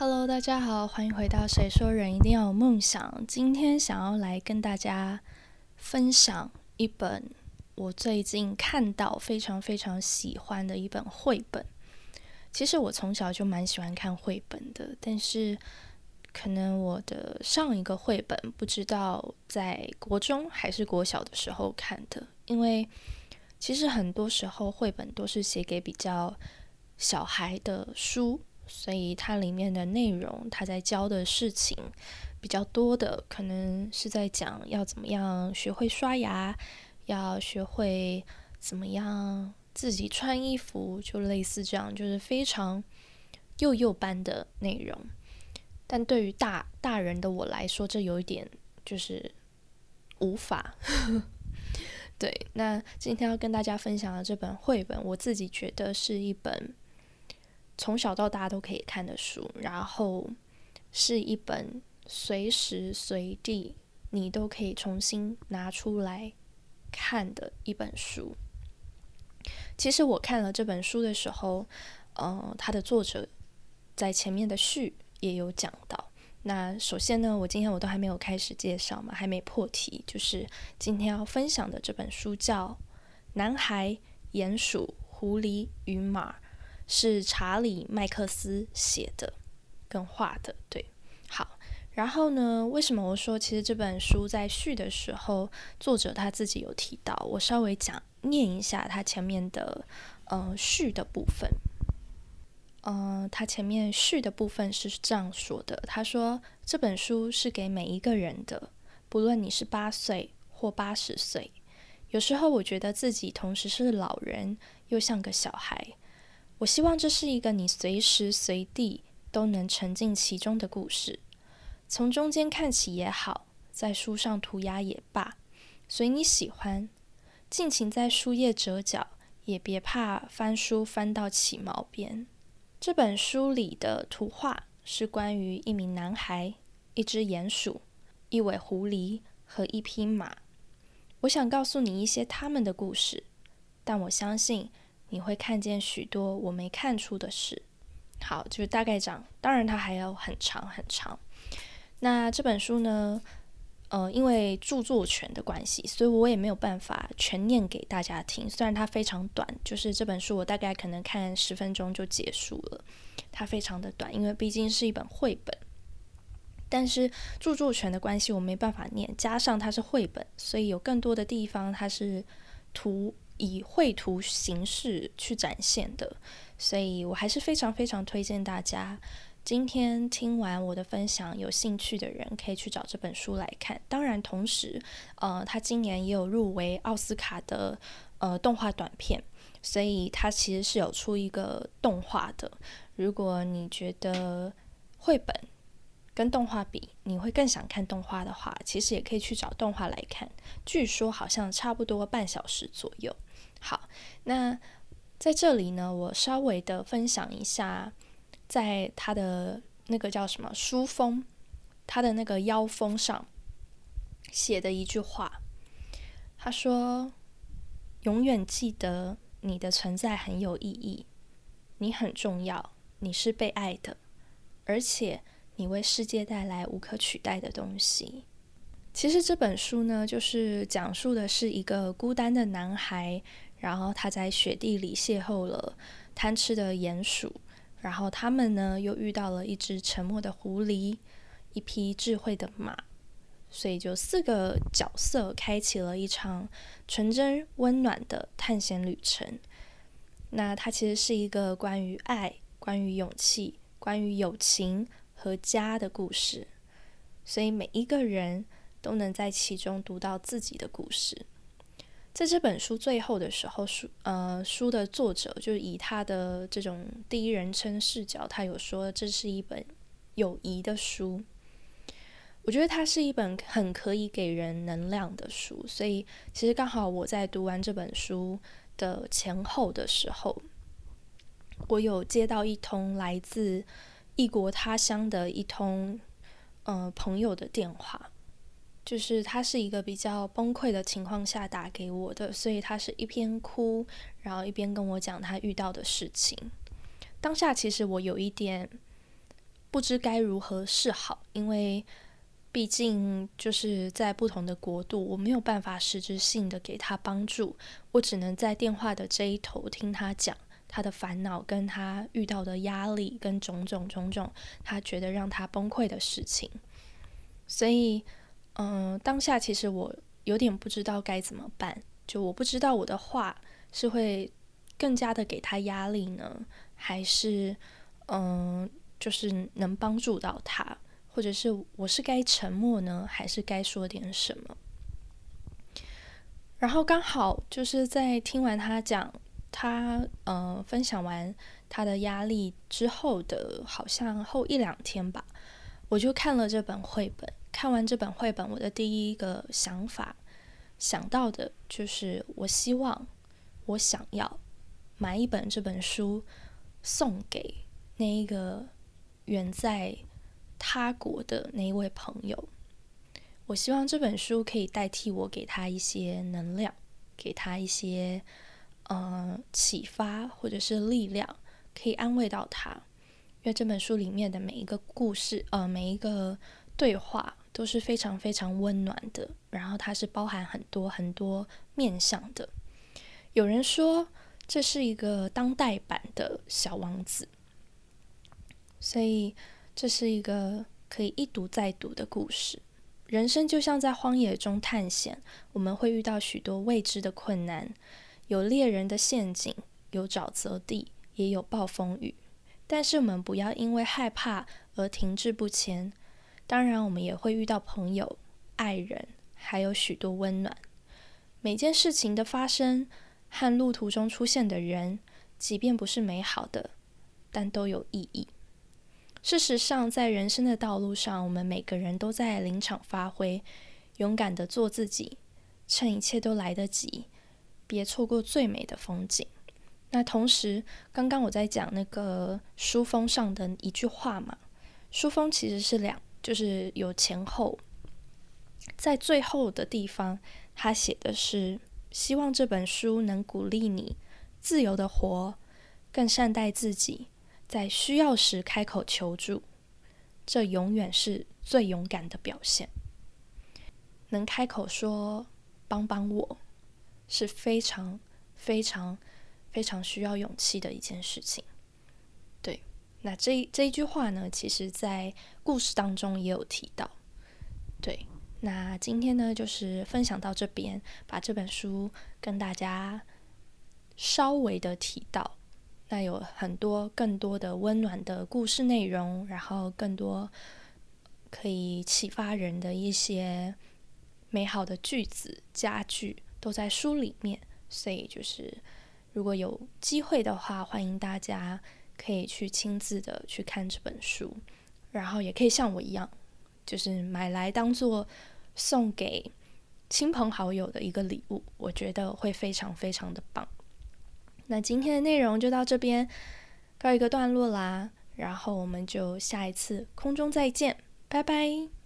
Hello，大家好，欢迎回到《谁说人一定要有梦想》。今天想要来跟大家分享一本我最近看到非常非常喜欢的一本绘本。其实我从小就蛮喜欢看绘本的，但是可能我的上一个绘本不知道在国中还是国小的时候看的，因为其实很多时候绘本都是写给比较小孩的书。所以它里面的内容，它在教的事情比较多的，可能是在讲要怎么样学会刷牙，要学会怎么样自己穿衣服，就类似这样，就是非常幼幼班的内容。但对于大大人的我来说，这有一点就是无法。对，那今天要跟大家分享的这本绘本，我自己觉得是一本。从小到大都可以看的书，然后是一本随时随地你都可以重新拿出来看的一本书。其实我看了这本书的时候，呃，它的作者在前面的序也有讲到。那首先呢，我今天我都还没有开始介绍嘛，还没破题，就是今天要分享的这本书叫《男孩、鼹鼠、狐狸与马》。是查理·麦克斯写的，跟画的，对，好。然后呢，为什么我说其实这本书在序的时候，作者他自己有提到，我稍微讲念一下他前面的呃序的部分。嗯，他前面序的部分是这样说的：他说这本书是给每一个人的，不论你是八岁或八十岁。有时候我觉得自己同时是老人，又像个小孩。我希望这是一个你随时随地都能沉浸其中的故事，从中间看起也好，在书上涂鸦也罢，随你喜欢，尽情在书页折角，也别怕翻书翻到起毛边。这本书里的图画是关于一名男孩、一只鼹鼠、一尾狐狸和一匹马。我想告诉你一些他们的故事，但我相信。你会看见许多我没看出的事。好，就是大概这样，当然它还要很长很长。那这本书呢，呃，因为著作权的关系，所以我也没有办法全念给大家听。虽然它非常短，就是这本书我大概可能看十分钟就结束了。它非常的短，因为毕竟是一本绘本。但是著作权的关系，我没办法念，加上它是绘本，所以有更多的地方它是图。以绘图形式去展现的，所以我还是非常非常推荐大家，今天听完我的分享，有兴趣的人可以去找这本书来看。当然，同时，呃，他今年也有入围奥斯卡的呃动画短片，所以他其实是有出一个动画的。如果你觉得绘本跟动画比，你会更想看动画的话，其实也可以去找动画来看。据说好像差不多半小时左右。好，那在这里呢，我稍微的分享一下，在他的那个叫什么书封，他的那个腰封上写的一句话，他说：“永远记得你的存在很有意义，你很重要，你是被爱的，而且你为世界带来无可取代的东西。”其实这本书呢，就是讲述的是一个孤单的男孩。然后他在雪地里邂逅了贪吃的鼹鼠，然后他们呢又遇到了一只沉默的狐狸，一匹智慧的马，所以就四个角色开启了一场纯真温暖的探险旅程。那它其实是一个关于爱、关于勇气、关于友情和家的故事，所以每一个人都能在其中读到自己的故事。在这本书最后的时候，书呃书的作者就是以他的这种第一人称视角，他有说这是一本友谊的书。我觉得它是一本很可以给人能量的书，所以其实刚好我在读完这本书的前后的时候，我有接到一通来自异国他乡的一通呃朋友的电话。就是他是一个比较崩溃的情况下打给我的，所以他是一边哭，然后一边跟我讲他遇到的事情。当下其实我有一点，不知该如何是好，因为毕竟就是在不同的国度，我没有办法实质性的给他帮助，我只能在电话的这一头听他讲他的烦恼，跟他遇到的压力，跟种种种种，他觉得让他崩溃的事情。所以，嗯，当下其实我有点不知道该怎么办，就我不知道我的话是会更加的给他压力呢，还是嗯。就是能帮助到他，或者是我是该沉默呢，还是该说点什么？然后刚好就是在听完他讲，他呃分享完他的压力之后的，好像后一两天吧，我就看了这本绘本。看完这本绘本，我的第一个想法想到的就是，我希望我想要买一本这本书送给那一个。远在他国的那一位朋友，我希望这本书可以代替我给他一些能量，给他一些呃启发或者是力量，可以安慰到他。因为这本书里面的每一个故事，呃，每一个对话都是非常非常温暖的，然后它是包含很多很多面向的。有人说这是一个当代版的小王子。所以，这是一个可以一读再读的故事。人生就像在荒野中探险，我们会遇到许多未知的困难，有猎人的陷阱，有沼泽地，也有暴风雨。但是我们不要因为害怕而停滞不前。当然，我们也会遇到朋友、爱人，还有许多温暖。每件事情的发生和路途中出现的人，即便不是美好的，但都有意义。事实上，在人生的道路上，我们每个人都在临场发挥，勇敢的做自己，趁一切都来得及，别错过最美的风景。那同时，刚刚我在讲那个书封上的一句话嘛，书封其实是两，就是有前后，在最后的地方，他写的是希望这本书能鼓励你自由的活，更善待自己。在需要时开口求助，这永远是最勇敢的表现。能开口说“帮帮我”，是非常非常非常需要勇气的一件事情。那这这一句话呢，其实在故事当中也有提到。对，那今天呢，就是分享到这边，把这本书跟大家稍微的提到。那有很多更多的温暖的故事内容，然后更多可以启发人的一些美好的句子、佳句都在书里面。所以就是如果有机会的话，欢迎大家可以去亲自的去看这本书，然后也可以像我一样，就是买来当做送给亲朋好友的一个礼物，我觉得会非常非常的棒。那今天的内容就到这边告一个段落啦，然后我们就下一次空中再见，拜拜。